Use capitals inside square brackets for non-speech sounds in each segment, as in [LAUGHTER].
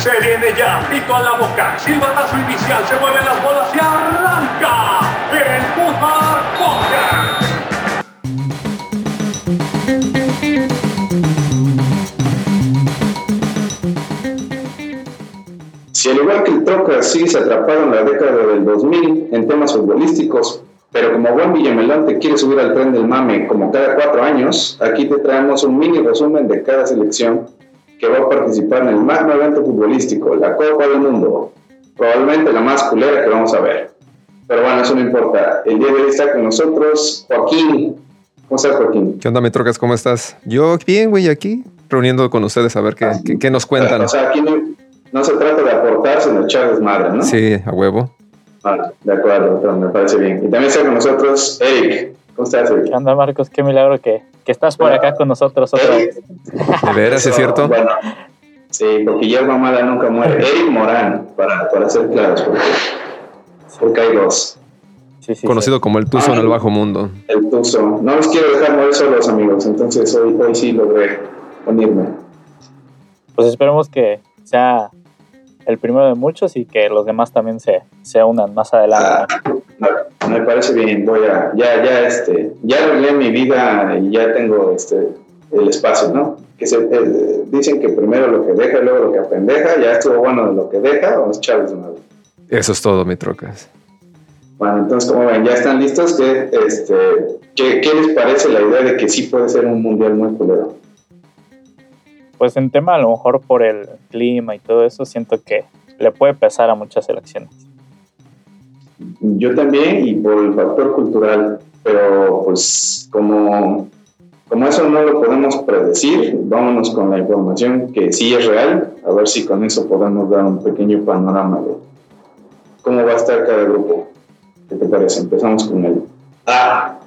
Se viene ya, pito a la boca, silbatazo inicial, se mueven las bolas y arranca el Fútbol Podcast. Si al igual que el Troca sigues atrapado en la década del 2000 en temas futbolísticos, pero como buen Villamelón te quiere subir al tren del mame como cada cuatro años, aquí te traemos un mini resumen de cada selección que va a participar en el magno evento futbolístico, la Copa del Mundo. Probablemente la más culera que vamos a ver. Pero bueno, eso no importa. El día de hoy está con nosotros Joaquín. ¿Cómo estás, Joaquín? ¿Qué onda, me trocas? ¿Cómo estás? Yo bien, güey, aquí reuniendo con ustedes a ver qué, Ah, qué- qué nos cuentan. O sea, aquí no, no se trata de aportar, sino echar desmadre, ¿no? Sí, a huevo. Vale, de acuerdo, me parece bien. Y también está con nosotros Eric. ¿Cómo estás, Eric? ¿Qué onda, Marcos? Qué milagro que, que estás por acá con nosotros otra vez. ¿De veras, es cierto? Bueno, sí, porque hierba mala nunca muere. Eric Morán, para, para ser claros, porque, porque hay dos. Sí, sí, Conocido como el Tuzo en el bajo mundo. El Tuzo. No los quiero dejar morir solos, amigos. Entonces hoy, hoy sí logré unirme. Pues esperemos que sea el primero de muchos y que los demás también se, se unan más adelante. Ah, me, me parece bien. Voy a, ya, ya, este, ya arreglé mi vida y ya tengo este, el espacio, ¿no? Que se, eh, dicen que primero lo que deja y luego lo que apendeja. Ya estuvo bueno de lo que deja, vamos a echarles de nuevo. Eso es todo, me trocas. Bueno, entonces, como ven, ya están listos. ¿Qué, este, ¿qué, qué les parece la idea de que sí puede ser un mundial muy culero? Pues en tema, a lo mejor por el clima y todo eso, siento que le puede pesar a muchas selecciones. Yo también y por el factor cultural, pero pues como, como eso no lo podemos predecir, vámonos con la información que sí es real, a ver si con eso podemos dar un pequeño panorama de cómo va a estar cada grupo. ¿Qué te parece? Empezamos con el A.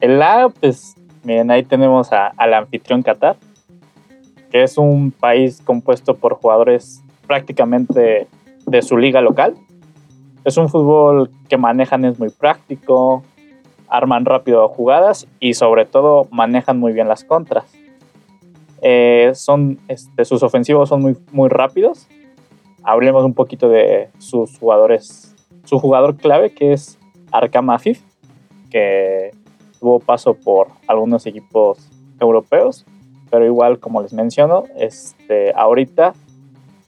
El A, pues, miren, ahí tenemos a- al anfitrión Qatar, que es un país compuesto por jugadores prácticamente de su liga local. Es un fútbol que manejan, es muy práctico, arman rápido jugadas y sobre todo manejan muy bien las contras. Eh, son, este, sus ofensivos son muy, muy rápidos. Hablemos un poquito de sus jugadores. Su jugador clave, que es Arkam Afif, que tuvo paso por algunos equipos europeos, pero igual como les menciono, este, ahorita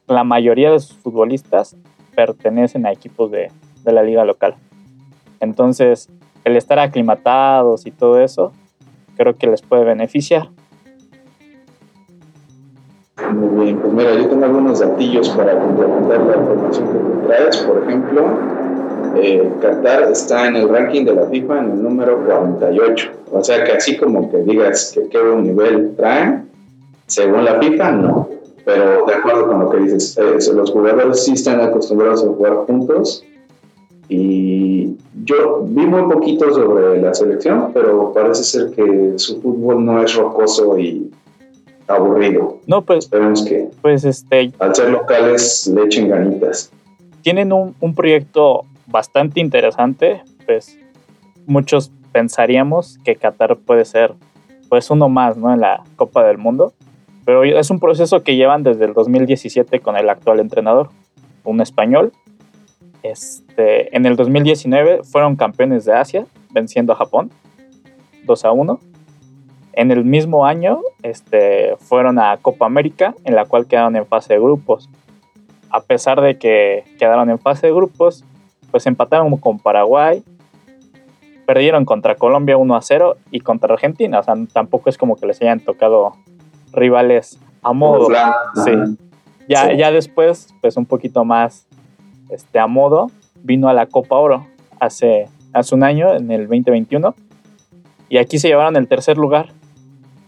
la mayoría de sus futbolistas pertenecen a equipos de, de la liga local. Entonces, el estar aclimatados y todo eso, creo que les puede beneficiar. Muy bien, pues mira, yo tengo algunos datillos para complementar la información que tú traes. Por ejemplo, eh, Qatar está en el ranking de la FIFA en el número 48. O sea que así como que digas que qué buen nivel traen, según la FIFA, no. Pero de acuerdo con lo que dices, eh, los jugadores sí están acostumbrados a jugar juntos. Y yo vi muy poquito sobre la selección, pero parece ser que su fútbol no es rocoso y aburrido. No, pues, Esperemos que pues este, al ser locales le echen ganitas. tienen un, un proyecto bastante interesante, pues muchos pensaríamos que Qatar puede ser pues uno más ¿no? en la Copa del Mundo, pero es un proceso que llevan desde el 2017 con el actual entrenador, un español. Este, en el 2019 fueron campeones de Asia, venciendo a Japón 2 a 1. En el mismo año este, fueron a Copa América, en la cual quedaron en fase de grupos. A pesar de que quedaron en fase de grupos, pues empataron con Paraguay, perdieron contra Colombia 1 a 0 y contra Argentina. O sea, tampoco es como que les hayan tocado rivales a modo. Sí. Ya, Sí. ya después, pues un poquito más este, a modo, vino a la Copa Oro hace, hace un año, en el 2021. Y aquí se llevaron el tercer lugar,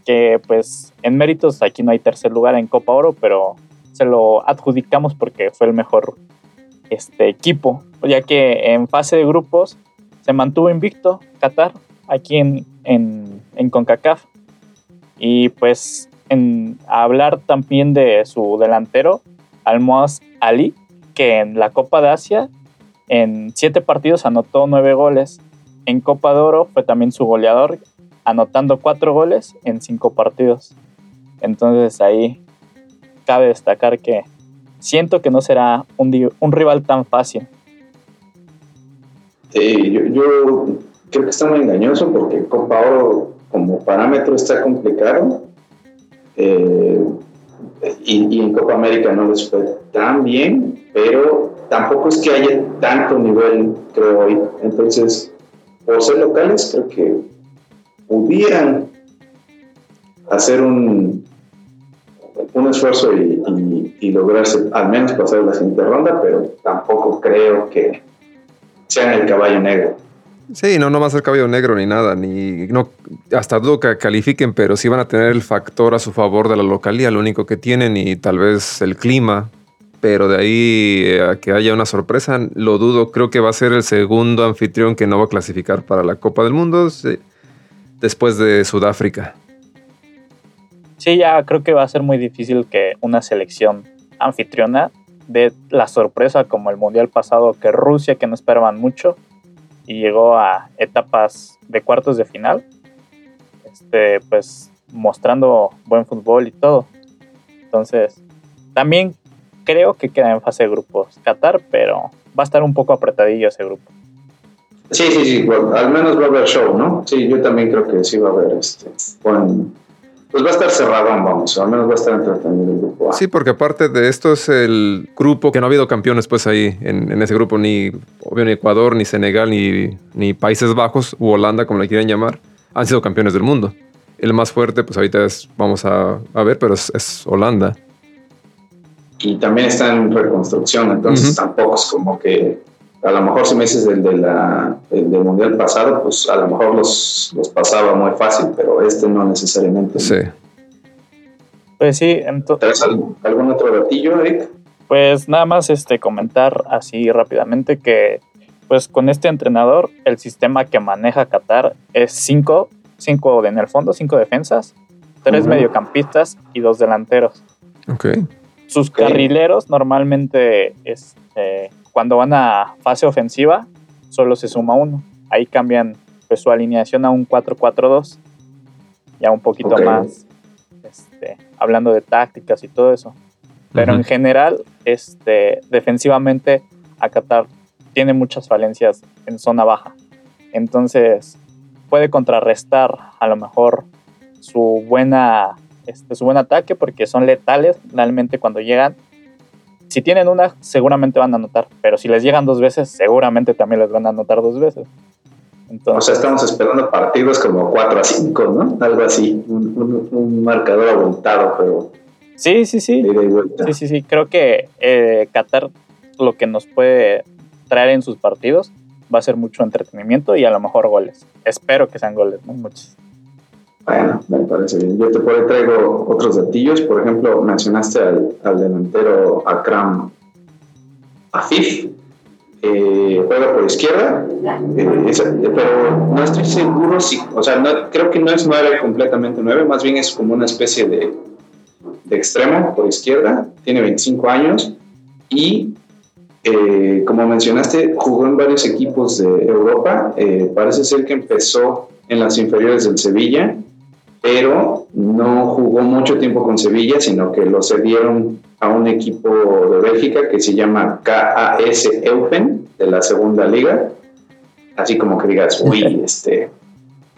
que pues en méritos aquí no hay tercer lugar en Copa Oro, pero se lo adjudicamos porque fue el mejor este, equipo, ya que en fase de grupos se mantuvo invicto Qatar aquí en, en, en CONCACAF. Y pues en hablar también de su delantero, Almoaz Ali, que en la Copa de Asia en siete partidos anotó nueve goles. En Copa de Oro fue también su goleador, anotando cuatro goles en cinco partidos. Entonces ahí cabe destacar que siento que no será un, rival tan fácil. Sí, yo, creo que está muy engañoso porque Copa Oro como parámetro está complicado. Eh, y, en Copa América no les fue tan bien, pero tampoco es que haya tanto nivel, creo hoy. Entonces, por ser locales, creo que pudieran hacer un, un esfuerzo y, y, lograrse al menos pasar la siguiente ronda, pero tampoco creo que sean el caballo negro. Sí, no, no va a ser caballo negro ni nada, ni no, hasta dudo que califiquen, pero sí van a tener el factor a su favor de la localidad, lo único que tienen, y tal vez el clima, pero de ahí eh, a que haya una sorpresa, lo dudo, creo que va a ser el segundo anfitrión que no va a clasificar para la Copa del Mundo después de Sudáfrica. Sí, ya creo que va a ser muy difícil que una selección anfitriona dé la sorpresa como el Mundial pasado, que Rusia, que no esperaban mucho, y llegó a etapas de cuartos de final, este, pues mostrando buen fútbol y todo. Entonces, también creo que queda en fase de grupos Qatar, pero va a estar un poco apretadillo ese grupo. Sí, sí, sí, al menos va a haber show, ¿no? Sí, yo también creo que sí va a haber este, buen, pues va a estar cerrado, vamos, al menos va a estar entretenido el grupo Sí, porque aparte de esto es el grupo que no ha habido campeones pues ahí en, ese grupo, ni, obvio, ni Ecuador, ni Senegal, ni, ni Países Bajos, u Holanda, como le quieran llamar, han sido campeones del mundo. El más fuerte, pues ahorita es, vamos a, ver, pero es, Holanda. Y también está en reconstrucción, entonces tampoco es como que a lo mejor si me dices del, de la, del, mundial pasado, pues a lo mejor los, los, pasaba muy fácil, pero este no necesariamente. Sí. Pues sí, entonces. algún, otro gatillo, Eric? Pues nada más este comentar así rápidamente que pues con este entrenador el sistema que maneja Qatar es cinco, cinco en el fondo, cinco defensas, tres mediocampistas y dos delanteros. Ok. Sus carrileros normalmente este, cuando van a fase ofensiva, solo se suma uno. Ahí cambian pues, su alineación a un 4-4-2, ya un poquito más este, hablando de tácticas y todo eso. Pero en general, este, defensivamente, Qatar tiene muchas falencias en zona baja. Entonces, puede contrarrestar a lo mejor su buena este, su buen ataque porque son letales realmente cuando llegan si tienen una, seguramente van a anotar, pero si les llegan dos veces, seguramente también les van a anotar dos veces. Entonces, o sea, estamos esperando partidos como 4 a 5, ¿no? Algo así, un, marcador abultado, pero... Sí, sí, sí. Sí, sí, sí. Creo que eh, Qatar lo que nos puede traer en sus partidos va a ser mucho entretenimiento y a lo mejor goles. Espero que sean goles, ¿no? Muchos. Bueno, me parece bien. Yo te por traigo otros datillos. Por ejemplo, mencionaste al, delantero Akram Afif. Eh, juega por izquierda, eh, pero no estoy seguro si, o sea, no, creo que no es nueve completamente nueve, más bien es como una especie de, de extremo por izquierda, tiene 25 años y eh, como mencionaste, jugó en varios equipos de Europa, parece ser que empezó en las inferiores del Sevilla pero no jugó mucho tiempo con Sevilla, sino que lo cedieron a un equipo de Bélgica que se llama KAS Eupen, de la segunda liga. Así como que digas, uy, este,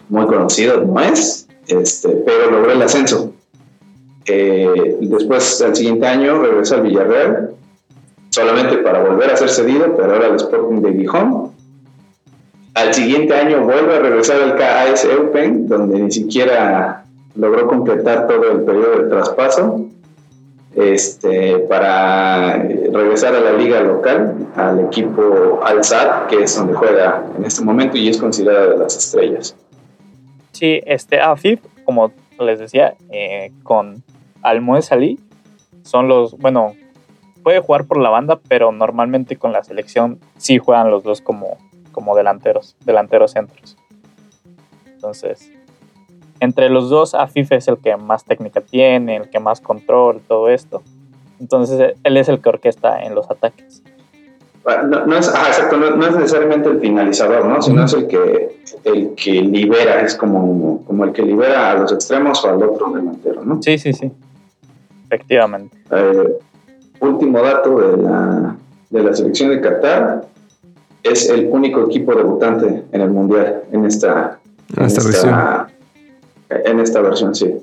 muy conocido, no es, este, pero logró el ascenso. Eh, después, al siguiente año, regresa al Villarreal, solamente para volver a ser cedido, pero ahora al Sporting de Gijón. Al siguiente año vuelve a regresar al KAS Eupen, donde ni siquiera logró completar todo el periodo de traspaso este, para regresar a la liga local, al equipo al que es donde juega en este momento y es considerada de las estrellas. Sí, este Afif, como les decía, eh, con Almoez Ali, son los, bueno, puede jugar por la banda, pero normalmente con la selección sí juegan los dos como como delanteros, delanteros centros. Entonces, entre los dos, Afif es el que más técnica tiene, el que más control, todo esto. Entonces, él es el que orquesta en los ataques. Ah, no, es, exacto, no, es necesariamente el finalizador, ¿no? Sino es el que, el que libera, es como, como el que libera a los extremos o al otro delantero, ¿no? Sí, sí, sí. Efectivamente. Eh, último dato de la, de la selección de Qatar, es el único equipo debutante en el Mundial, en esta, En esta versión. En esta versión, sí.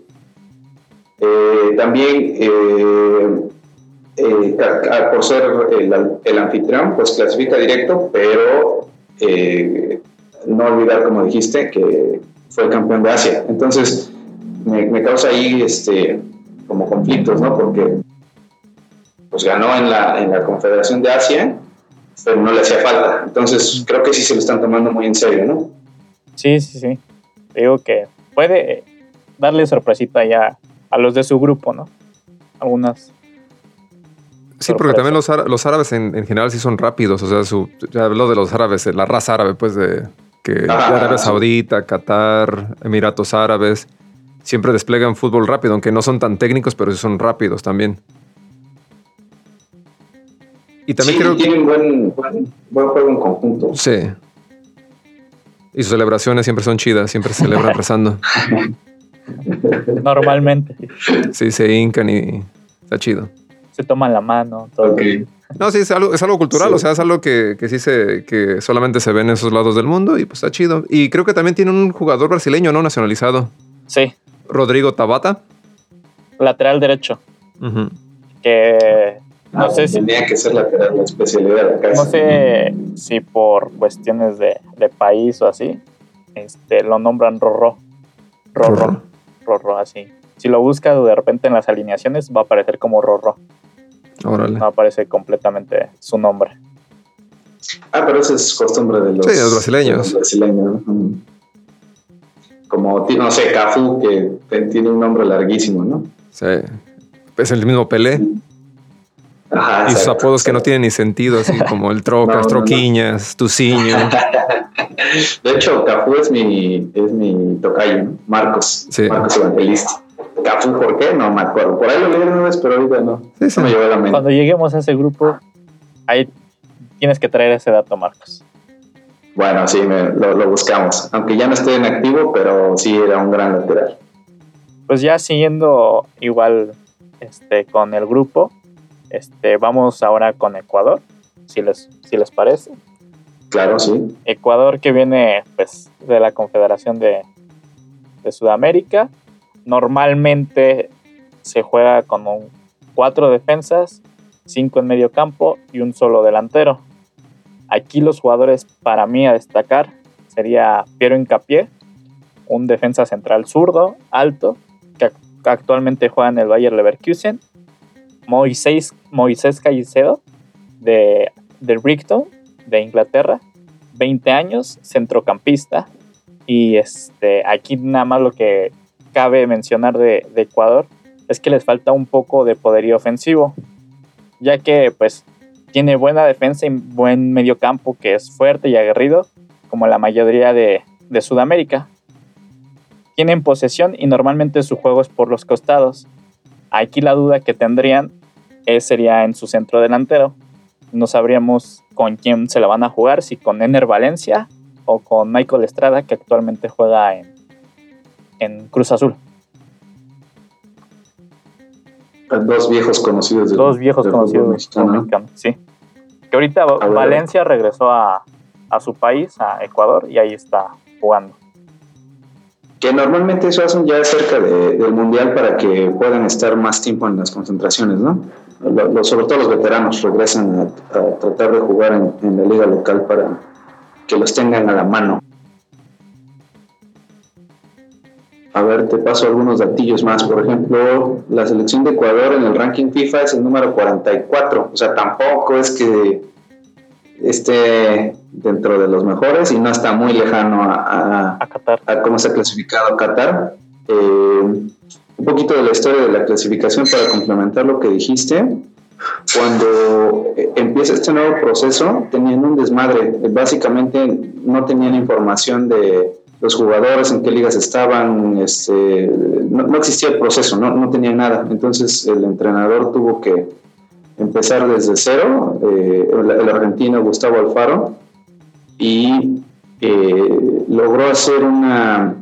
Eh, también, eh, eh, ca- ca- por ser el, el anfitrión, pues clasifica directo, pero no olvidar, como dijiste, que fue campeón de Asia. Entonces, me, me causa ahí este, como conflictos, ¿no? Porque pues ganó en la, en la Confederación de Asia, pero no le hacía falta. Entonces, creo que sí se lo están tomando muy en serio, ¿no? Sí, sí, sí. Digo que puede darle sorpresita ya a los de su grupo, ¿no? Algunas. Sí, porque también los, los árabes en, en general sí son rápidos. O sea, su, ya hablo de los árabes, eh, la raza árabe, pues, de, que Arabia sí. Saudita, Qatar, Emiratos Árabes, siempre despliegan fútbol rápido, aunque no son tan técnicos, pero sí son rápidos también. Y también sí, creo que... tienen buen, buen, buen juego en conjunto. Sí. Y sus celebraciones siempre son chidas, siempre se celebran [LAUGHS] rezando. Normalmente Sí, se hincan y está chido. se toman la mano. Todo. Ok. No, sí, es algo, es algo cultural, Sí. o sea, es algo que, que sí se, que solamente se ve en esos lados del mundo y pues está chido. Y creo que también tiene un jugador brasileño, ¿no? Nacionalizado. Sí, Rodrigo Tabata. lateral derecho. Ujú. Que no Ah, sé si Tenía que ser la, la especialidad de la casa. No sé si por cuestiones de, de país o así, este, lo nombran Rorro. Rorro. Rorro. Rorro, así. Si lo buscas de repente en las alineaciones, va a aparecer como Rorro. Órale. No aparece completamente su nombre. Ah, pero esa es costumbre de los, Sí, de los brasileños. los brasileños. Mm. Como, no sé, Cafú, que tiene un nombre larguísimo, ¿no? Sí. Es el mismo Pelé. Ajá, Y sus exacto, apodos que no tienen ni sentido, así [LAUGHS] como el No, Trocas, no, no. Troquiñas, Tuciño. [LAUGHS] De hecho, Cafú es mi, es mi tocayo, ¿no? Marcos. Sí. Marcos Evangelista. Cafú, ¿por qué? No me acuerdo. Por ahí lo leí una vez, pero ahorita no. Sí, sí. No me la mente. Cuando lleguemos a ese grupo, ahí tienes que traer ese dato, Marcos. Bueno, sí, me- lo, lo buscamos. Aunque ya no esté en activo, pero sí era un gran lateral. Pues ya siguiendo igual este, con el grupo, este, vamos ahora con Ecuador, si les, si les parece. Claro, sí. Ecuador que viene pues de la Confederación de, de Sudamérica. Normalmente se juega con un- cuatro defensas, cinco en medio campo y un solo delantero. Aquí los jugadores para mí a destacar sería Piero Incapié, un defensa central zurdo, alto, que ac- actualmente juega en el Bayer Leverkusen. Moisés, Moisés de, de Brighton, de Inglaterra, 20 años, centrocampista. Y este, aquí nada más lo que cabe mencionar de, de Ecuador es que les falta un poco de poderío ofensivo, ya que pues tiene buena defensa y buen mediocampo que es fuerte y aguerrido, como la mayoría de, de Sudamérica. Tienen posesión y normalmente su juego es por los costados. Aquí la duda que tendrían es, sería en su centro delantero. No sabríamos con quién se la van a jugar, si con Ener Valencia o con Michael Estrada, que actualmente juega en, en Cruz Azul. Dos viejos conocidos. del- Dos viejos del conocidos mexicano, ¿no? mexicanos, sí. Que ahorita A ver. Valencia regresó a, a su país, a Ecuador, y ahí está jugando. Que normalmente eso hacen ya cerca de- del mundial para que puedan estar más tiempo en las concentraciones, ¿no? Lo- lo- sobre todo los veteranos regresan a, a tratar de jugar en, en la liga local para que los tengan a la mano. A ver, te paso algunos datillos más. Por ejemplo, la selección de Ecuador en el ranking FIFA es el número 44. O sea, tampoco es que esté dentro de los mejores y no está muy lejano a- a, A Qatar. a cómo se ha clasificado Qatar. Eh, un poquito de la historia de la clasificación para complementar lo que dijiste. Cuando eh, empieza este nuevo proceso, tenían un desmadre. Básicamente no tenían información de los jugadores, en qué ligas estaban. Este, no, existía el proceso, no, no tenían nada. Entonces el entrenador tuvo que empezar desde cero. eh, el, el argentino Gustavo Alfaro y eh, logró hacer una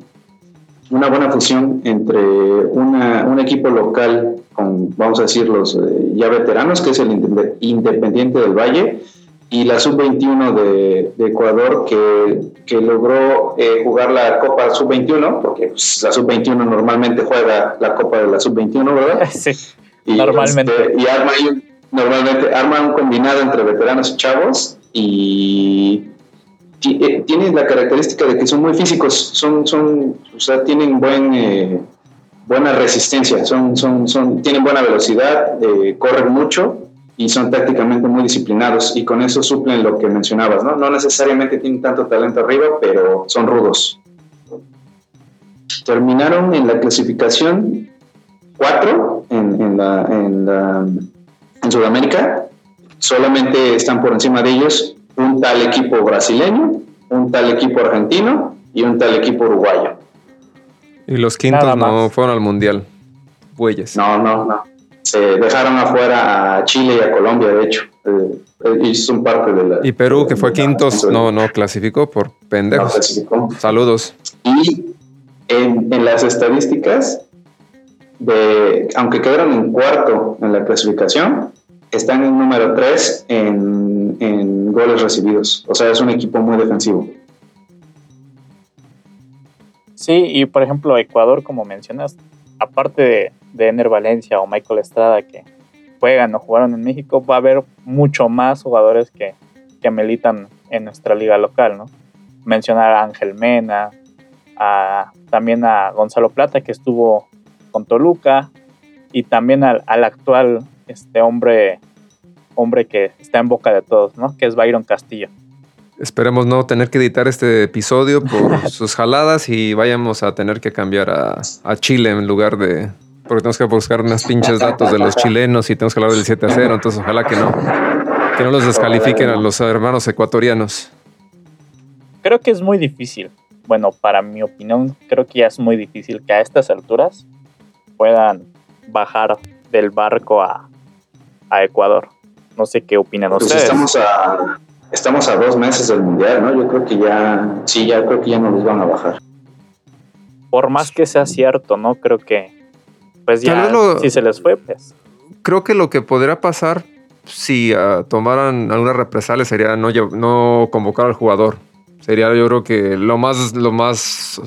una buena fusión entre un equipo local con, vamos a decir, los eh, ya veteranos, que es el Independiente del Valle, y la Sub-21 de, Ecuador, que, que logró eh, jugar la Copa Sub-21, porque pues, la Sub-21 normalmente juega la Copa de la Sub-21, ¿verdad? [LAUGHS] Sí, y, normalmente. Este, y arma, normalmente arma un combinado entre veteranos y chavos, y tienen la característica de que son muy físicos, son, son, o sea, tienen buen, eh, buena resistencia, son, son, son, tienen buena velocidad, eh, corren mucho y son tácticamente muy disciplinados y con eso suplen lo que mencionabas, ¿no? No necesariamente tienen tanto talento arriba, pero son rudos. Terminaron en la clasificación 4 en, en, la, en, en Sudamérica, solamente están por encima de ellos un tal equipo brasileño, un tal equipo argentino y un tal equipo uruguayo. Y los quintos no fueron al mundial. Bueyes. No, no, no. Se dejaron afuera a Chile y a Colombia, de hecho. Eh, eh, y son parte de la. Y Perú, que fue quintos, no, no clasificó por pendejos. clasificó. Saludos. Y en, en, las estadísticas, de, aunque quedaron en cuarto en la clasificación, están en número 3 en, en, goles recibidos. O sea, es un equipo muy defensivo. Sí, y por ejemplo, Ecuador, como mencionas, aparte de, Ener Valencia o Michael Estrada que juegan o jugaron en México, va a haber mucho más jugadores que, que militan en nuestra liga local, ¿no? Mencionar a Ángel Mena, a, también a Gonzalo Plata, que estuvo con Toluca, y también al, al actual este hombre, hombre que está en boca de todos, ¿no? Que es Byron Castillo. Esperemos no tener que editar este episodio por [LAUGHS] sus jaladas y vayamos a tener que cambiar a, a, Chile en lugar de. Porque tenemos que buscar unas pinches datos de los [LAUGHS] chilenos y tenemos que hablar del 7 a 0. Entonces, ojalá que no. Que no los descalifiquen a los hermanos ecuatorianos. Creo que es muy difícil. Bueno, para mi opinión, creo que ya es muy difícil que a estas alturas puedan bajar del barco a, a Ecuador. No sé qué opinan pues ustedes. Estamos a, estamos a dos meses del mundial, ¿no? Yo creo que ya, sí, ya creo que ya no los van a bajar. Por más que sea cierto, ¿no? Creo que, pues ya, si se les fue, pues. Creo que lo que podría pasar si uh, tomaran alguna represalia sería no, no convocar al jugador. Sería yo creo que lo más, lo más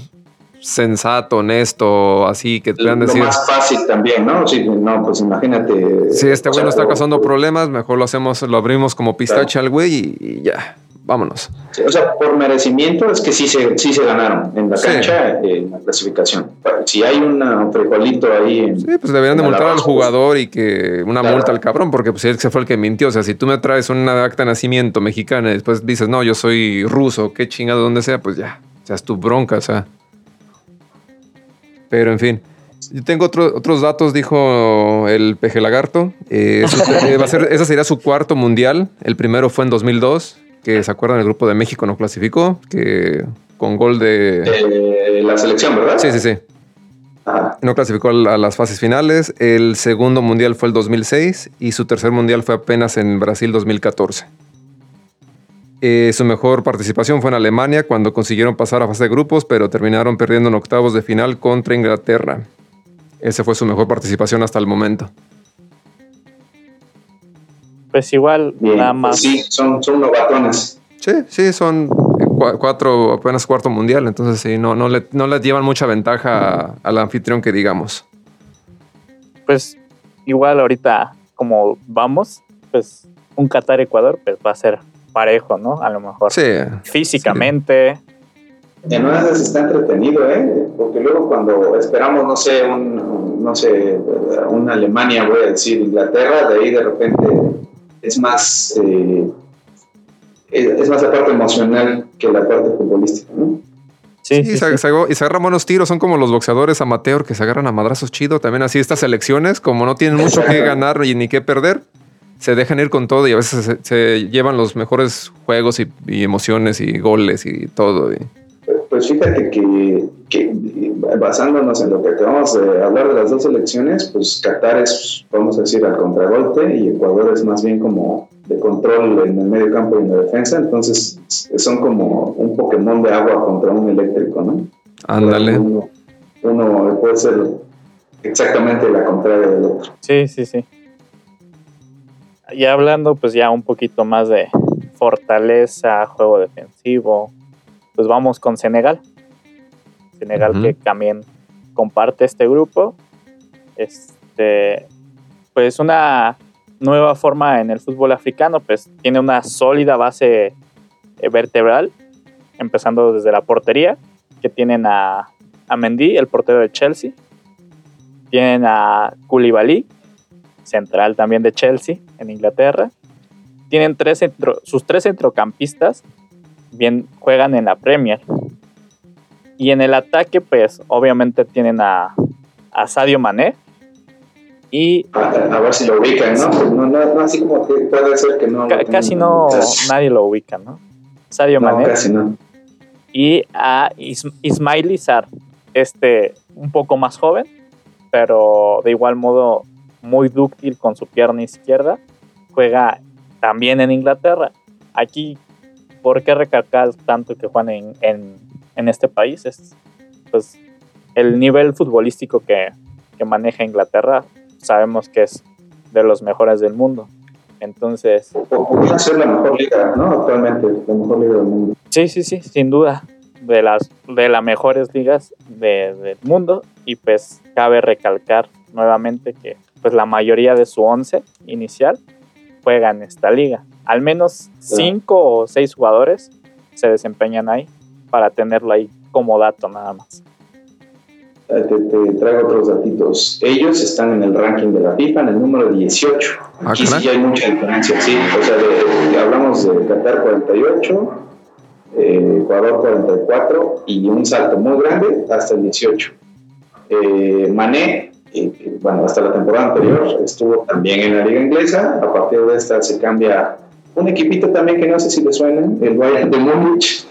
sensato, honesto, así que te puedan decir. Lo más fácil también, ¿no? Sí, no, pues imagínate. Si este güey no está causando problemas, mejor lo hacemos, lo abrimos como pistache al güey y, ya, vámonos. o sea, por merecimiento es que sí se, sí se ganaron en la cancha, en la clasificación. Si hay un frijolito ahí. sí, pues deberían de multar al jugador y que una multa al cabrón, porque pues él se fue el que mintió. O sea, si tú me traes una acta de nacimiento mexicana y después dices, no, yo soy ruso, qué chingado, donde sea, pues ya, o sea, es tu bronca, o sea. Pero en fin. Yo tengo otros datos, dijo el peje lagarto. Eh, eh, va a ser, ese sería su cuarto mundial. El primero fue en 2002, que se acuerdan, el grupo de México no clasificó, que con gol de... la selección, ¿verdad? Sí, sí, sí. No clasificó a las fases finales. El segundo mundial fue el 2006 y su tercer mundial fue apenas en Brasil 2014. Eh, su mejor participación fue en Alemania cuando consiguieron pasar a fase de grupos, pero terminaron perdiendo en octavos de final contra Inglaterra. Esa fue su mejor participación hasta el momento. Pues igual, nada más. Sí, son, son novatones. Sí, sí, son cuatro, apenas cuarto mundial, entonces sí, no, no, le, no le llevan mucha ventaja al anfitrión que digamos. Pues igual ahorita, como vamos, pues un Qatar-Ecuador, pues va a ser parejo, ¿no? A lo mejor. Sí. Físicamente. En una de está entretenido, ¿eh? Porque luego cuando esperamos, no sé, un, no sé, una Alemania, voy a decir, Inglaterra, de ahí de repente es más, eh, es más la parte emocional que la parte futbolística, ¿no? Sí, sí, y, se, se, agarran buenos tiros, son como los boxeadores amateur que se agarran a madrazos chido. También así estas selecciones, como no tienen mucho que [LAUGHS] ganar y ni que perder, se dejan ir con todo y a veces se, llevan los mejores juegos y, emociones y goles y todo. Pues fíjate que, que, basándonos en lo que acabamos de hablar de las dos elecciones, pues Qatar es, vamos a decir, al contragolpe y Ecuador es más bien como de control en el medio campo y en la defensa, entonces son como un Pokémon de agua contra un eléctrico, ¿no? Ándale. uno puede ser exactamente la contraria del otro. Sí, sí, sí. Ya hablando pues ya un poquito más de fortaleza, juego defensivo, pues vamos con Senegal. Senegal que también comparte este grupo. Este, pues una nueva forma en el fútbol africano, pues tiene una sólida base eh, vertebral, empezando desde la portería, que tienen a, a Mendy, el portero de Chelsea. Tienen a Koulibaly, central también de Chelsea, en Inglaterra. Tienen tres centro- sus tres centrocampistas, bien juegan en la Premier. Y en el ataque, pues obviamente tienen a, a Sadio Mané y A, a ver si lo ubican, ¿no? No, no, no así como que puede ser que no. ca- casi no nadie lo ubica, ¿no? Sadio No, Mané casi no. y a Is- Ismail Izar, este un poco más joven, pero de igual modo muy dúctil con su pierna izquierda, juega también en Inglaterra. Aquí, ¿por qué recalcar tanto que juegan en, en, en este país? Es pues el nivel futbolístico que, que maneja Inglaterra, sabemos que es de los mejores del mundo. Entonces, Podría ser la mejor liga, ¿no? Actualmente, la mejor liga del mundo. Sí, sí, sí, sin duda. De las, de las mejores ligas de- del mundo. Y pues cabe recalcar nuevamente que pues la mayoría de su once inicial juega en esta liga. Al menos cinco o seis jugadores se desempeñan ahí para tenerlo ahí como dato nada más. Eh, Te, te traigo otros datitos. Ellos están en el ranking de la FIFA en el número 18. Ah, Aquí sí hay mucha diferencia, sí. O sea, de- de- hablamos de Qatar 48, eh, Ecuador 44 y un salto muy grande hasta el 18. Eh, Mané, eh, bueno, hasta la temporada anterior estuvo también en la liga inglesa. A partir de esta se cambia un equipito también que no sé si le suena, el Bayern de Múnich.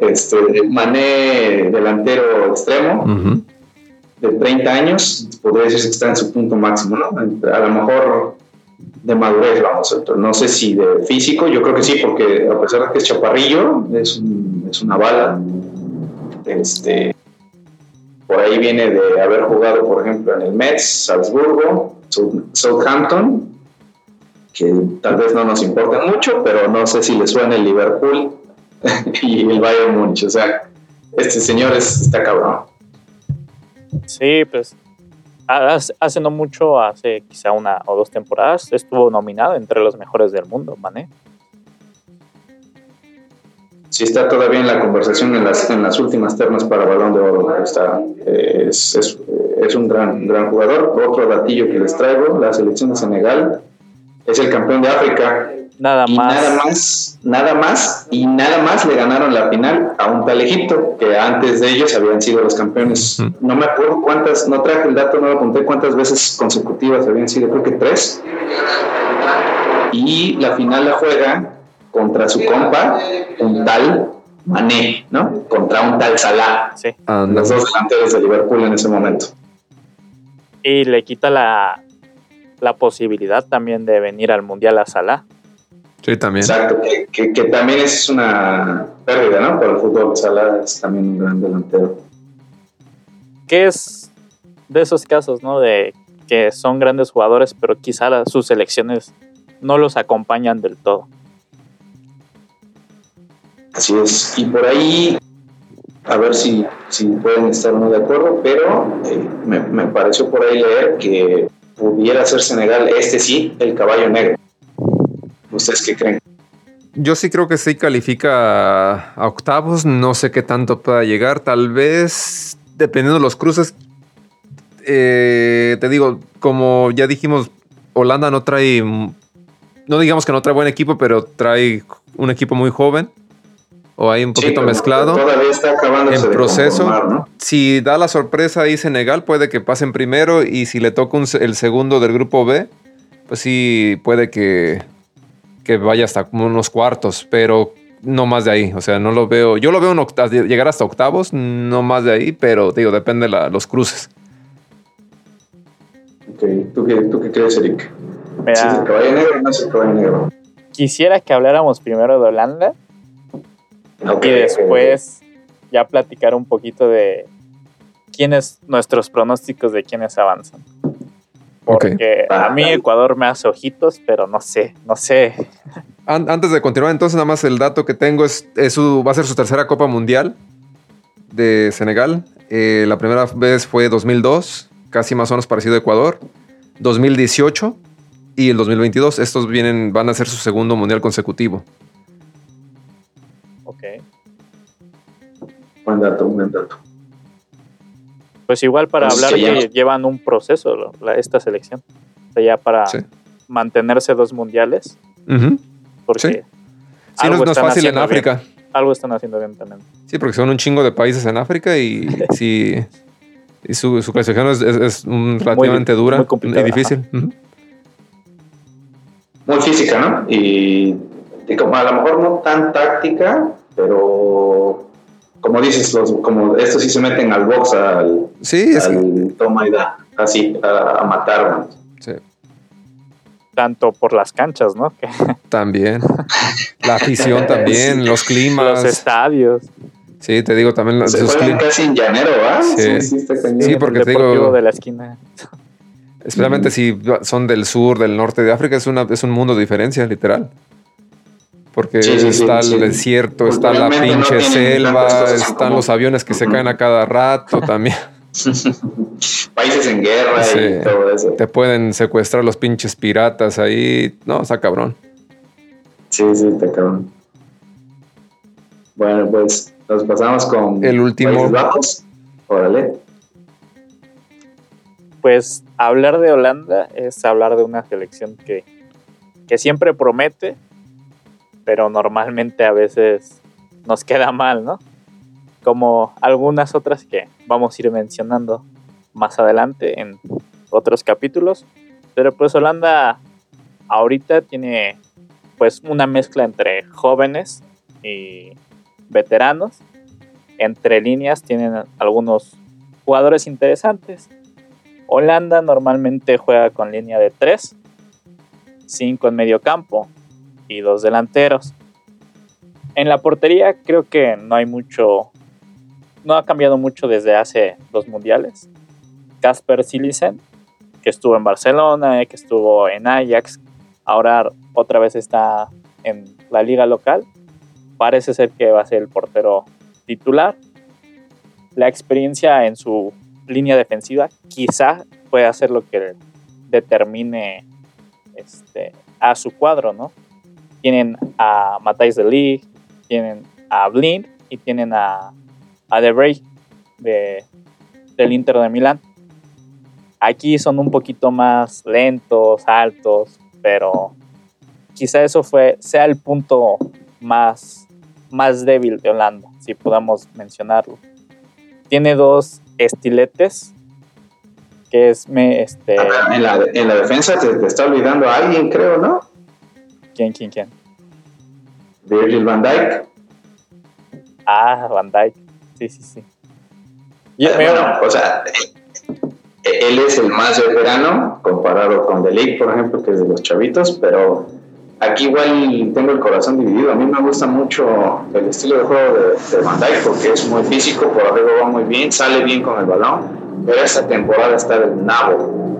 Este, Mané, delantero extremo, de 30 años, podría decirse que está en su punto máximo, ¿no? A lo mejor de madurez, vamos, no sé si de físico, yo creo que sí, porque a pesar de que es chaparrillo, es, un- es una bala. Este, por ahí viene de haber jugado, por ejemplo, en el Mets, Salzburgo, Sou- Southampton, que tal vez no nos importa mucho, pero no sé si le suena el Liverpool [LAUGHS] y el Bayern Múnich. O sea, este señor es, está cabrón. Sí, pues hace, hace no mucho, hace quizá una o dos temporadas, estuvo nominado entre los mejores del mundo, Mané. Sí está todavía en la conversación en las, en las últimas ternas para Balón de Oro. Está, eh, es, es, es un gran, gran jugador. Otro datillo que les traigo, la selección de Senegal es el campeón de África. Nada Y más. nada más, nada más y nada más le ganaron la final a un tal Egipto, que antes de ellos habían sido los campeones. Mm. No me acuerdo cuántas, no traje el dato, no lo apunté cuántas veces consecutivas habían sido, creo que tres. Y la final la juega contra su compa, un tal Mané, ¿no? Contra un tal Salah, Sí. Los dos delanteros de Liverpool en ese momento. Y le quita la, la posibilidad también de venir al Mundial a Salah. Sí, también. Exacto, que, que- que también es una pérdida, ¿no? Para el fútbol, Salah es también un gran delantero. que es de esos casos, ¿no? De que son grandes jugadores, pero quizá sus selecciones no los acompañan del todo. Así es. Y por ahí, a ver si, si pueden estar no de acuerdo, pero eh, me, me pareció por ahí leer que pudiera ser Senegal, este sí, el caballo negro. ¿Ustedes qué creen? Yo sí creo que sí califica a octavos. No sé qué tanto pueda llegar. Tal vez, dependiendo de los cruces. eh, te digo, como ya dijimos, Holanda no trae. No digamos que no trae buen equipo, pero trae un equipo muy joven. O hay un poquito mezclado. Todavía está acabando En proceso. ¿no? Si da la sorpresa ahí Senegal, puede que pasen primero. Y si le toca un el segundo del grupo B, pues sí puede que, que vaya hasta como unos cuartos, pero no más de ahí. O sea, no lo veo. Yo lo veo en octa- llegar hasta octavos, no más de ahí, pero digo, depende de los cruces. Ok, ¿Tú, qué, ¿Tú qué crees, Eric? Mira, ¿Sí es el caballo negro o no es el caballo negro? quisiera que habláramos primero de Holanda Y después ya platicar un poquito de, quiénes, nuestros pronósticos de quiénes avanzan. Porque a mí Ecuador me hace ojitos, pero no sé, no sé. An- antes de continuar, entonces nada más el dato que tengo es, es su, va a ser su tercera Copa Mundial de Senegal. Eh, la primera vez fue 2002, casi más o menos parecido a Ecuador. 2018 y el 2022. Estos vienen, van a ser su segundo mundial consecutivo. Ok. Buen dato, buen dato. Pues igual para Pues hablar que llevan un proceso lo- la- esta selección. O sea, ya para Sí. mantenerse dos mundiales, Ujú. porque Sí. Sí, no, no es están fácil en haciendo bien. África. algo están haciendo bien también. Sí, porque son un chingo de países en África y [LAUGHS] sí. Y su, su clasificación es, es- es, relativamente dura muy y difícil. Ujú. Muy física, ¿no? Y, y como a lo mejor no tan táctica, pero como dices, los, como estos sí se meten al box, al, Sí, es que- al toma y da, así, a, a matar, ¿no? sí, Tanto por las canchas, ¿no? [LAUGHS] Que también. [LAUGHS] La afición también, Sí. los climas. los estadios. Sí, te digo también los- Se juegan climas. casi en llanero, ¿va? Sí. sí, porque el te digo- de la esquina. Especialmente si son del sur, del norte de África, es, una, es un mundo de diferencia, literal. Porque Sí, sí, sí, está sí. el desierto, está la no pinche selva, están los aviones que se caen a cada rato también. [LAUGHS] Países en guerra Sí. y todo eso. Te pueden secuestrar los pinches piratas ahí. No, está cabrón. Sí, sí, está cabrón. Bueno, pues nos pasamos con El último. Países Bajos. Órale. Pues hablar de Holanda es hablar de una selección que, que siempre promete, pero normalmente a veces nos queda mal, ¿no? Como algunas otras que vamos a ir mencionando más adelante en otros capítulos. Pero pues Holanda ahorita tiene pues una mezcla entre jóvenes y veteranos. Entre líneas tienen algunos jugadores interesantes. Holanda normalmente juega con línea de 3, 5 en medio campo y dos delanteros. En la portería creo que no hay mucho, no ha cambiado mucho desde hace dos mundiales. Casper Silisen, que estuvo en Barcelona, que estuvo en Ajax, ahora otra vez está en la liga local. Parece ser que va a ser el portero titular. La experiencia en su línea defensiva quizá pueda ser lo que determine este, a su cuadro, ¿no? Tienen a Matthijs de Ligt, tienen a Blind y tienen a, a De Vrij de, del Inter de Milán. Aquí son un poquito más lentos, altos, pero quizá eso fue, sea el punto más, más débil de Holanda, si podamos mencionarlo. Tiene dos estiletes, que es me, este, En la, en la defensa te, te está olvidando a alguien, creo, ¿no? ¿Quién, quién, quién? Virgil van Dijk. Ah, Van Dyke. Sí, sí, sí. Y- Eh, bueno, o sea, [LAUGHS] él es el más veterano comparado con De Ligt, por ejemplo, que es de los chavitos, pero aquí igual tengo el corazón dividido. A mí me gusta mucho el estilo de juego de, de Van Dijk porque es muy físico, por arriba va muy bien, sale bien con el balón, pero esta temporada está del nabo.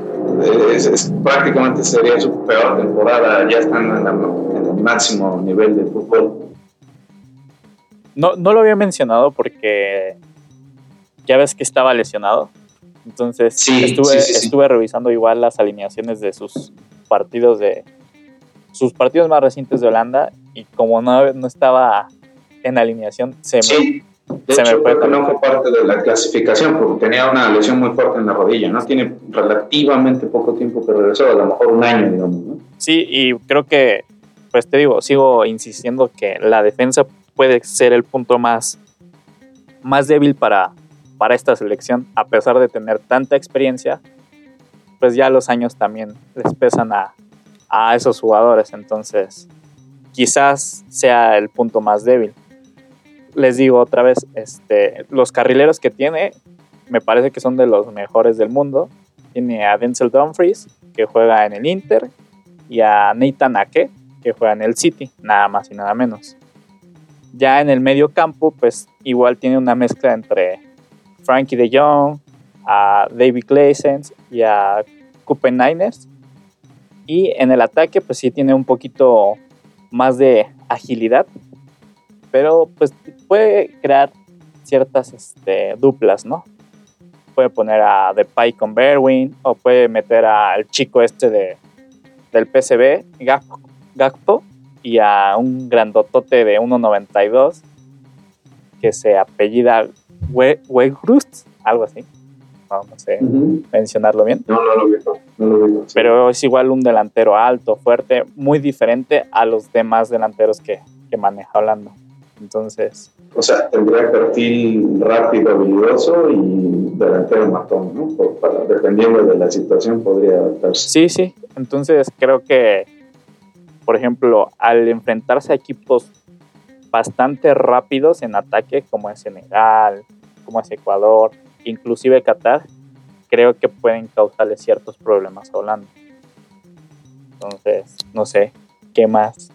Es, es- prácticamente sería su peor temporada, ya están en, la- en el máximo nivel de fútbol. No, no lo había mencionado porque ya ves que estaba lesionado. Entonces Sí, estuve, sí, sí, sí. estuve revisando igual las alineaciones de sus partidos de sus partidos más recientes de Holanda y como no, no estaba en alineación, se me, de Se me hecho fue creo que no fue parte de la clasificación porque tenía una lesión muy fuerte en la rodilla, ¿no? Tiene relativamente poco tiempo que regresó, a lo mejor un año, digamos, ¿no? Sí, y creo que, pues te digo, sigo insistiendo que la defensa puede ser el punto más, más débil para, para esta selección, a pesar de tener tanta experiencia, pues ya los años también les pesan a, a esos jugadores, entonces quizás sea el punto más débil. Les digo otra vez, este, los carrileros que tiene me parece que son de los mejores del mundo. Tiene a Denzel Dumfries, que juega en el Inter, y a Nathan Ake, que juega en el City, nada más y nada menos. Ya en el medio campo, pues igual tiene una mezcla entre Frankie de Jong, a David Glassens y a Kupen Niners. Y en el ataque, pues sí tiene un poquito más de agilidad, pero pues puede crear ciertas este, duplas, ¿no? Puede poner a Depay con Berwin o puede meter al chico este de, del PCB, Gakpo, y a un grandotote de 1.92 que se apellida Wegrust, algo así. No, sé mencionarlo bien. No, no lo veo. No lo Pero es igual un delantero alto, fuerte, muy diferente a los demás delanteros que, que maneja hablando. Entonces. O sea, tendría perfil rápido, habilidoso y delantero matón, ¿no? dependiendo de la situación, podría adaptarse. Sí, sí. Entonces creo que, por ejemplo, al enfrentarse a equipos bastante rápidos en ataque, como es Senegal, como es Ecuador, inclusive Qatar, creo que pueden causarle ciertos problemas a Holanda. Entonces, no sé qué más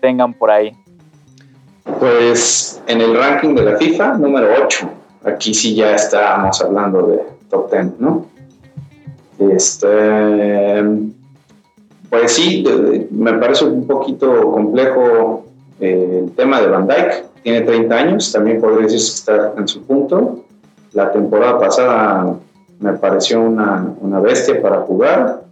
tengan por ahí. Pues en el ranking de la FIFA, número 8. Aquí sí ya estábamos hablando de top 10, ¿no? Este, pues sí, me parece un poquito complejo eh, el tema de Van Dyke. Tiene 30 años, también podría decirse que está en su punto. La temporada pasada me pareció una, una bestia para jugar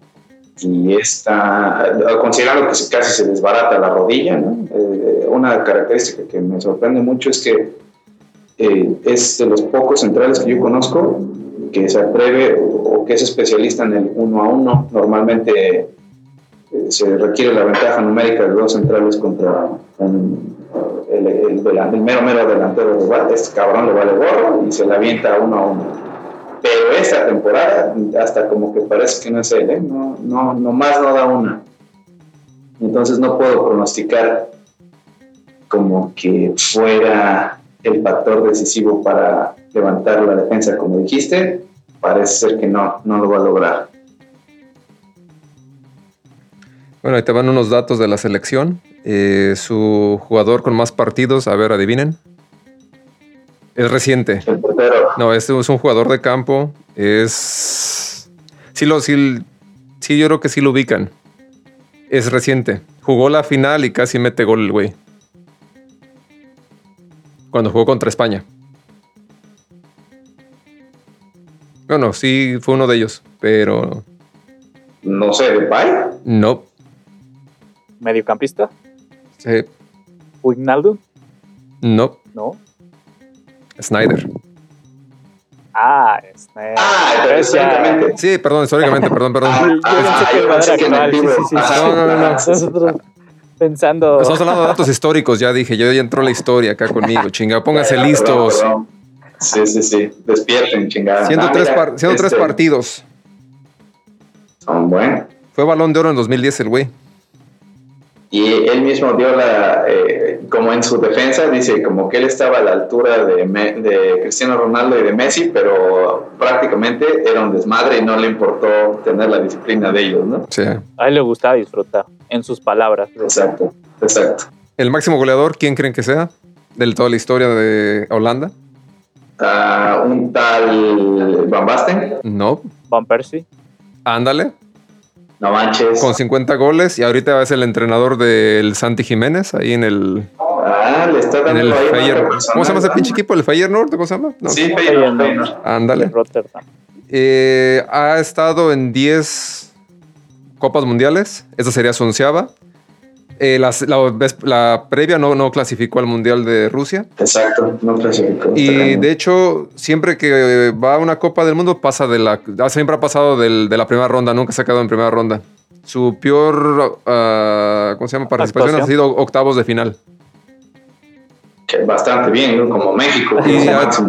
y esta, considerando que casi se desbarata la rodilla, eh, una característica que me sorprende mucho es que eh, es de los pocos centrales que yo conozco que se atreve o, que es especialista en el uno a uno. Normalmente eh, se requiere la ventaja numérica de dos centrales contra el, el, mero mero delantero. Este cabrón le vale gorro y se la avienta uno a uno pero esta temporada hasta como que parece que no es él, ¿eh? no, no, nomás no da una. Entonces no puedo pronosticar como que fuera el factor decisivo para levantar la defensa, como dijiste, parece ser que no, no lo va a lograr. Bueno, ahí te van unos datos de la selección. Eh, su jugador con más partidos, a ver, adivinen. Es reciente. No, este es un jugador de campo. Es. Sí, lo, sí, sí, yo creo que sí lo ubican. Es reciente. Jugó la final y casi mete gol el güey. Cuando jugó contra España. Bueno, sí, fue uno de ellos, pero. No sé, ¿de Pai? No. ¿Mediocampista? Sí. ¿Wignaldo? No. No. Snyder. Ah, Snyder. Ah, históricamente. Sí, perdón, históricamente, perdón, perdón. Ah, ah. No, no, no. Nosotros pensando. Estamos hablando de datos históricos, ya dije. Yo ya entró la historia acá conmigo, chinga. Pónganse listos. Sí, sí, sí. Despierten, chingada. Siendo, tres, siendo tres este, partidos. Son buenos. Fue balón de oro en 2010 el güey. Y él mismo dio la, eh, como en su defensa, dice como que él estaba a la altura de, de, Cristiano Ronaldo y de Messi, pero prácticamente era un desmadre y no le importó tener la disciplina de ellos, ¿no? Sí. A él le gustaba disfrutar, en sus palabras. Exacto, exacto. ¿El máximo goleador, quién creen que sea? De toda la historia de Holanda. Uh, un tal Van Basten. No. Van Persie. Ándale. No manches. Con 50 goles y ahorita es el entrenador del Santi Jiménez ahí en el. Ah, le está dando el ¿Cómo se llama ese pinche equipo? ¿El Feyenoord? ¿Cómo se llama? sí, Feyenoord. Ándale. Eh, ha estado en 10 Copas Mundiales. Esa sería su onceava. Eh, la, previa no, no, clasificó al Mundial de Rusia. Exacto, no clasificó. Y de hecho, siempre que va a una Copa del Mundo, pasa de la. Siempre ha pasado de la primera ronda, nunca se ha quedado en primera ronda. Su peor. Uh, ¿Cómo se llama? Participación ha sido octavos de final bastante bien, como México. Y,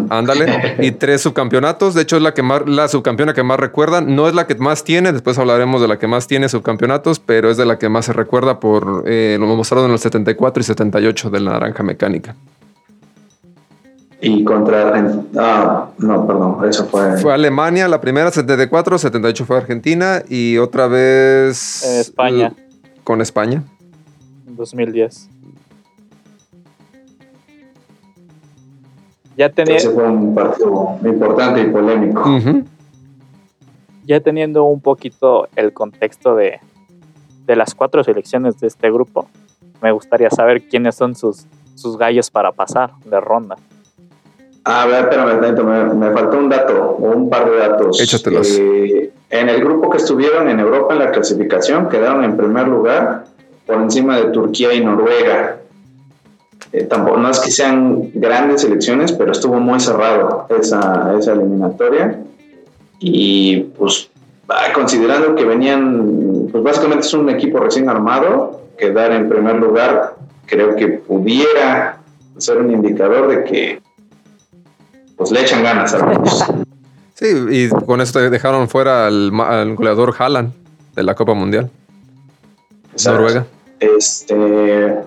ándale, y tres subcampeonatos. De hecho, es la que más, la subcampeona que más recuerdan. No es la que más tiene, después hablaremos de la que más tiene subcampeonatos, pero es de la que más se recuerda por eh, lo mostraron en los 74 y 78 de la naranja mecánica. Y contra ah, no, perdón, eso fue. Fue Alemania, la primera, 74, 78 fue Argentina y otra vez. España. Con España. 2010. Ya tenía... Ese fue un partido importante y polémico. ya teniendo un poquito el contexto de, de las cuatro selecciones de este grupo, me gustaría saber quiénes son sus, sus gallos para pasar de ronda. A ver, espérame, me, me faltó un dato o un par de datos. Échatelos. Eh, en el grupo que estuvieron en Europa en la clasificación quedaron en primer lugar por encima de Turquía y Noruega. Eh, tampoco, no es que sean grandes selecciones, pero estuvo muy cerrado esa, esa eliminatoria. Y pues ah, considerando que venían, pues básicamente es un equipo recién armado, quedar en primer lugar creo que pudiera ser un indicador de que pues le echan ganas a los. [LAUGHS] Sí, y con eso te dejaron fuera al, al goleador Haaland de la Copa Mundial. Noruega. Este,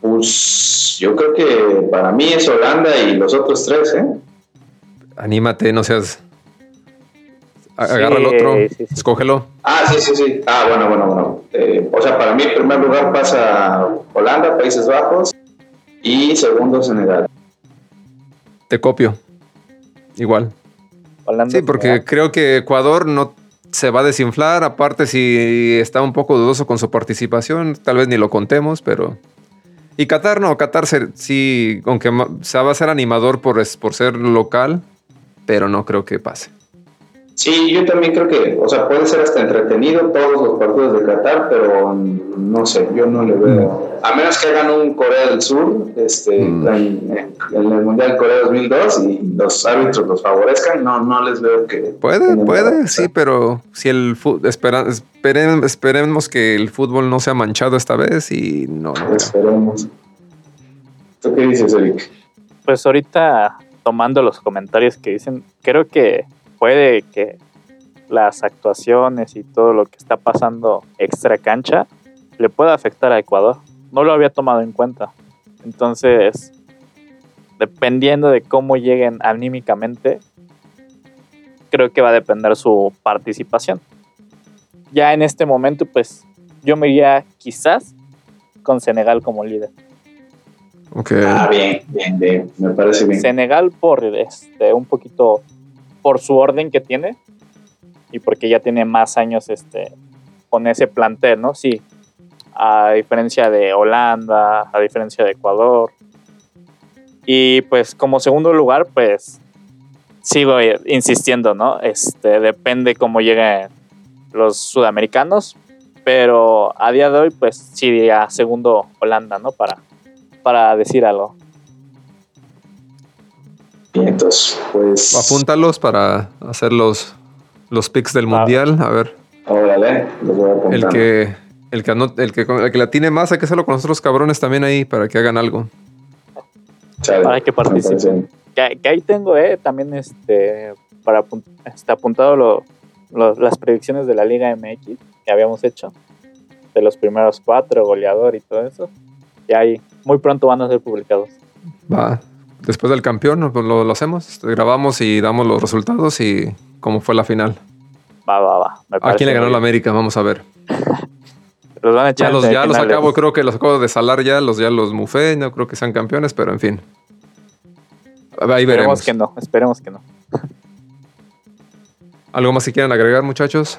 pues yo creo que para mí es Holanda y los otros tres, ¿eh? Anímate, no seas. Sí, Agarra el otro, sí, sí. escógelo. Ah, sí, sí, sí. Ah, bueno, bueno, bueno. Eh, o sea, para mí en primer lugar pasa Holanda, Países Bajos y segundo Senegal. Te copio. Igual. Holanda, Sí, porque Senegal. creo que Ecuador no se va a desinflar. Aparte, si está un poco dudoso con su participación, tal vez ni lo contemos, pero. Y Qatar no, Qatar se- sí, aunque se va a ser animador por, por ser local, pero no creo que pase. Sí, yo también creo que, o sea, puede ser hasta entretenido todos los partidos de Qatar, pero mm, no sé, yo no le veo. A menos que hagan un Corea del Sur, este, Mm. en, el Mundial Corea 2002 y los árbitros los favorezcan, no, no les veo que. Puede, puede, sí, pero si el espera- esperen- esperemos que el fútbol no sea manchado esta vez y no, no. Esperemos. ¿Tú qué dices, Eric? Pues ahorita, tomando los comentarios que dicen, creo que puede que las actuaciones y todo lo que está pasando extra cancha le pueda afectar a Ecuador. No lo había tomado en cuenta. Entonces, dependiendo de cómo lleguen anímicamente, creo que va a depender su participación. Ya en este momento, pues yo me iría quizás con Senegal como líder. Ok. Ah, bien, bien, bien, me parece bien. Senegal por este un poquito por su orden que tiene y porque ya tiene más años este con ese plantel, ¿no? Sí. A diferencia de Holanda, a diferencia de Ecuador. Y pues como segundo lugar, pues sigo insistiendo, ¿no? Este depende cómo lleguen los sudamericanos, pero a día de hoy pues sí diría segundo Holanda, ¿no? Para para decir algo. Pues. Apúntalos para hacer los, los picks del Ah. mundial. A ver, Órale, los voy a apuntar. el que, el que, el que, el que la tiene más, hay que hacerlo con nosotros cabrones también ahí para que hagan algo. Chale, para que participen. que, que ahí tengo eh, también este para está apuntado lo- lo- las predicciones de la Liga MX que habíamos hecho de los primeros cuatro goleador y todo eso y ahí muy pronto van a ser publicados Va. Después del campeón, pues lo, lo hacemos. este, Grabamos y damos los resultados y cómo fue la final. va va va ¿A quién le ganó la. América? Vamos a ver. [LAUGHS] los van a echar Ya los, ya los acabo, creo que los acabo de salar ya, los ya los mufé, no creo que sean campeones, pero en fin. Ahí esperemos veremos. que no esperemos que no [LAUGHS] ¿Algo más que quieran agregar, muchachos?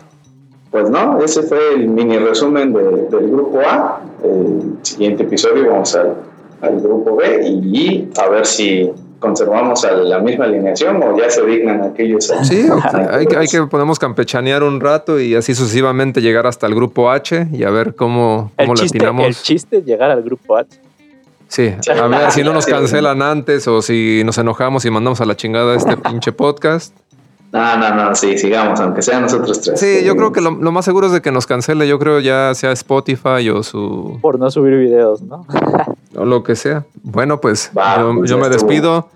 Pues no, ese fue el mini resumen de- del grupo A. El siguiente episodio vamos al, al grupo B y a ver si conservamos a la misma alineación o ya se dignan aquellos. Sí, hay, que- hay que podemos campechanear un rato y así sucesivamente llegar hasta el grupo H y a ver cómo, el cómo le chiste, el chiste es llegar al grupo H Sí, a ver si no nos [LAUGHS] cancelan antes o si nos enojamos y mandamos a la chingada este pinche podcast. No, no, no, sí, sigamos, aunque sean nosotros tres. Sí, yo creo que lo, lo más seguro es de que nos cancele, yo creo ya sea Spotify o su por no subir videos no [LAUGHS] o lo que sea. Bueno, pues Va, yo, pues yo me estuvo. despido.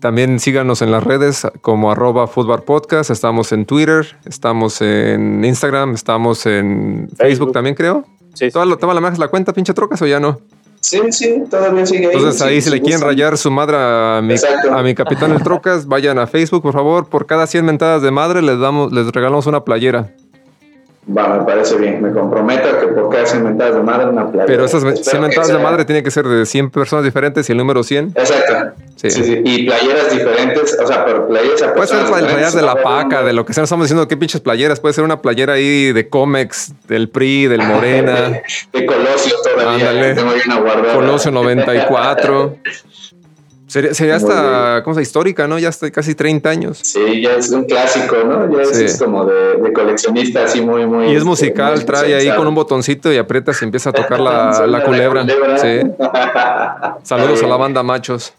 También síganos en las redes como arroba Podcast. Estamos en Twitter, estamos en Instagram, estamos en Facebook, Facebook. también creo. sí, sí, ¿Toda, la- sí. toda la magia la cuenta, pinche trocas o ya no? Sí, sí, todavía sigue ahí. Entonces ahí Sí, si le quieren rayar su madre a mi, Exacto. a mi capitán el Trocas, vayan a Facebook, por favor. Por cada 100 mentadas de madre les damos, les regalamos una playera. Va, me parece bien. Me comprometo a que por cada 100 mentadas de madre una playera. Pero esas Espero 100 que mentadas de madre tiene que ser de 100 personas diferentes y el número 100. Exacto. Sí. Sí. sí, Y playeras diferentes, o sea, pero playeras a Puede ser personas playeras de la paca, de lo que sea. No estamos diciendo qué pinches playeras. Puede ser una playera ahí de Comex, del PRI, del [LAUGHS] Morena, De Colosio todavía. Ándale. Tengo una guardada. Colosio 94. [LAUGHS] Sería, hasta, ¿cómo se? Histórica, ¿no? Ya hasta casi 30 años. Sí, ya es un clásico, ¿no? Ya es, Sí. es como de, de coleccionista, así muy, muy. Y es musical, muy trae ahí con un botoncito y aprietas y empieza a tocar la, [LAUGHS] la culebra. Sí. [LAUGHS] Saludos a la banda machos.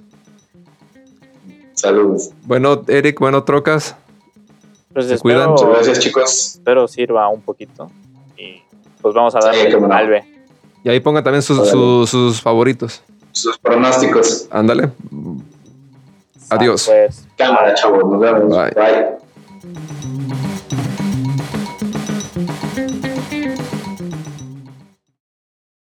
Saludos. Bueno, Eric, bueno, trocas. Pues Se espero, cuidan. Muchas gracias, chicos. espero sirva un poquito. Y pues vamos a Sí, darle no. al B. Y ahí pongan también sus- sus favoritos. Sus pronósticos. Ándale. Adiós. Pues, Cámara, chavos. Nos vemos. Bye. Bye.